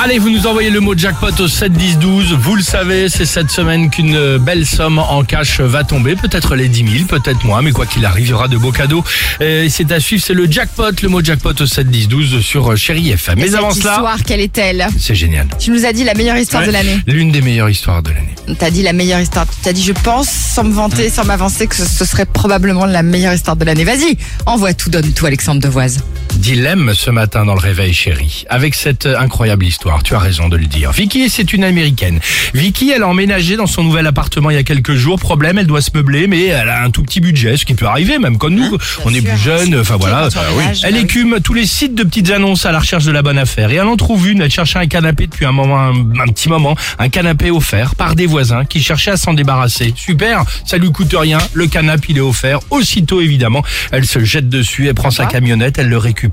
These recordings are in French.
Allez, vous nous envoyez le mot jackpot au 7 10 12. Vous le savez, c'est cette semaine qu'une belle somme en cash va tomber. Peut-être les 10 000, peut-être moins, mais quoi qu'il arrive, il y aura de beaux cadeaux. Et c'est à suivre, c'est le jackpot, le mot jackpot au 7 10 12 sur Chéri FM. Mais avant cela, histoire, quelle est-elle? C'est génial. Tu nous as dit la meilleure histoire de l'année. L'une des meilleures histoires de l'année. T'as dit la meilleure histoire. T'as dit, je pense, sans me vanter, sans m'avancer, que ce, ce serait probablement la meilleure histoire de l'année. Vas-y, envoie tout, donne tout, Alexandre Devoise. Dilemme ce matin dans le réveil chéri. Avec cette euh, incroyable histoire, tu as raison de le dire. Vicky, c'est une américaine. Vicky, elle a emménagé dans son nouvel appartement il y a quelques jours. Problème, elle doit se meubler, mais elle a un tout petit budget, ce qui peut arriver, même comme nous. on est sûr, plus jeunes, enfin voilà. on emménage, Elle bah oui. écume tous les sites de petites annonces à la recherche de la bonne affaire. Et elle en trouve une, elle cherchait un canapé depuis un moment, un, un petit moment, un canapé offert par des voisins qui cherchaient à s'en débarrasser. Super, ça lui coûte rien, le canapé il est offert. Aussitôt évidemment, elle se jette dessus, elle prend sa camionnette, elle le récupère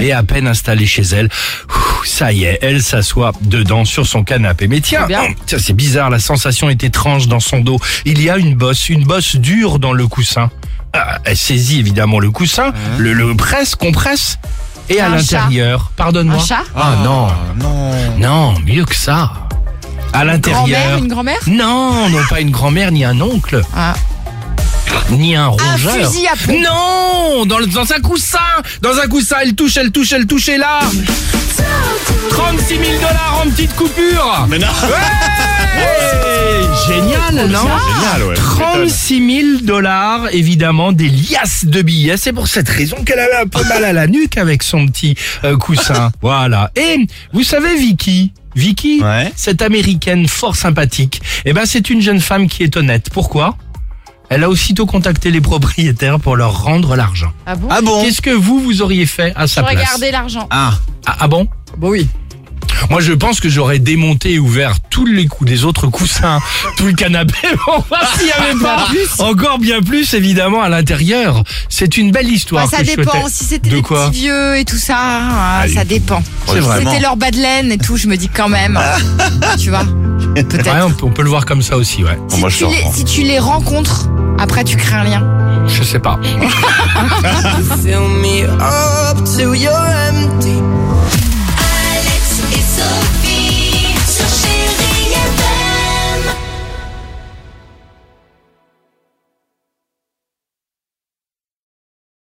et à peine installée chez elle, ça y est, elle s'assoit dedans sur son canapé. Mais tiens, C'est bien. tiens, c'est bizarre, la sensation est étrange dans son dos. Il y a une bosse, une bosse dure dans le coussin. Ah, elle saisit évidemment le coussin, le, le presse, compresse. Et à l'intérieur, pardonne-moi. Un chat Ah non, Non. non, mieux que ça. À Grand-mère, l'intérieur. une grand-mère? Non, non pas une grand-mère ni un oncle, Ah. Ni un Un rongeur. fusil à pompe. Non, dans, le- dans un coussin, dans un coussin, elle touche, elle touche, elle touche et là. 36 000 dollars en petite coupure. Mais non. Ouais Génial, non Génial, ouais. 36 000 dollars, évidemment, des liasses de billets. C'est pour cette raison qu'elle avait un peu mal à la nuque avec son petit euh, coussin. voilà. Et vous savez, Vicky, Vicky, Ouais. cette américaine fort sympathique, eh ben, c'est une jeune femme qui est honnête. Pourquoi? Elle a aussitôt contacté les propriétaires pour leur rendre l'argent. Ah bon Ah bon Qu'est-ce que vous, vous auriez fait à sa place Regardez l'argent. Ah. ah, ah bon Bon oui. Moi, je pense que j'aurais démonté et ouvert tous les coups des autres coussins, tout le canapé, pour voir s'il n'y avait pas encore bien plus, évidemment, à l'intérieur. C'est une belle histoire. Bah, ça que je dépend. souhaitais. Si c'était De des quoi petits vieux et tout ça, ah, Allez. ça dépend. C'est Si vraiment. c'était leur bas de laine et tout, je me dis quand même. tu vois Peut-être. Ouais, on, peut, on peut le voir comme ça aussi, ouais. Si, Moi, je tu sors. les, si tu les rencontres, après tu crées un lien. Je sais pas.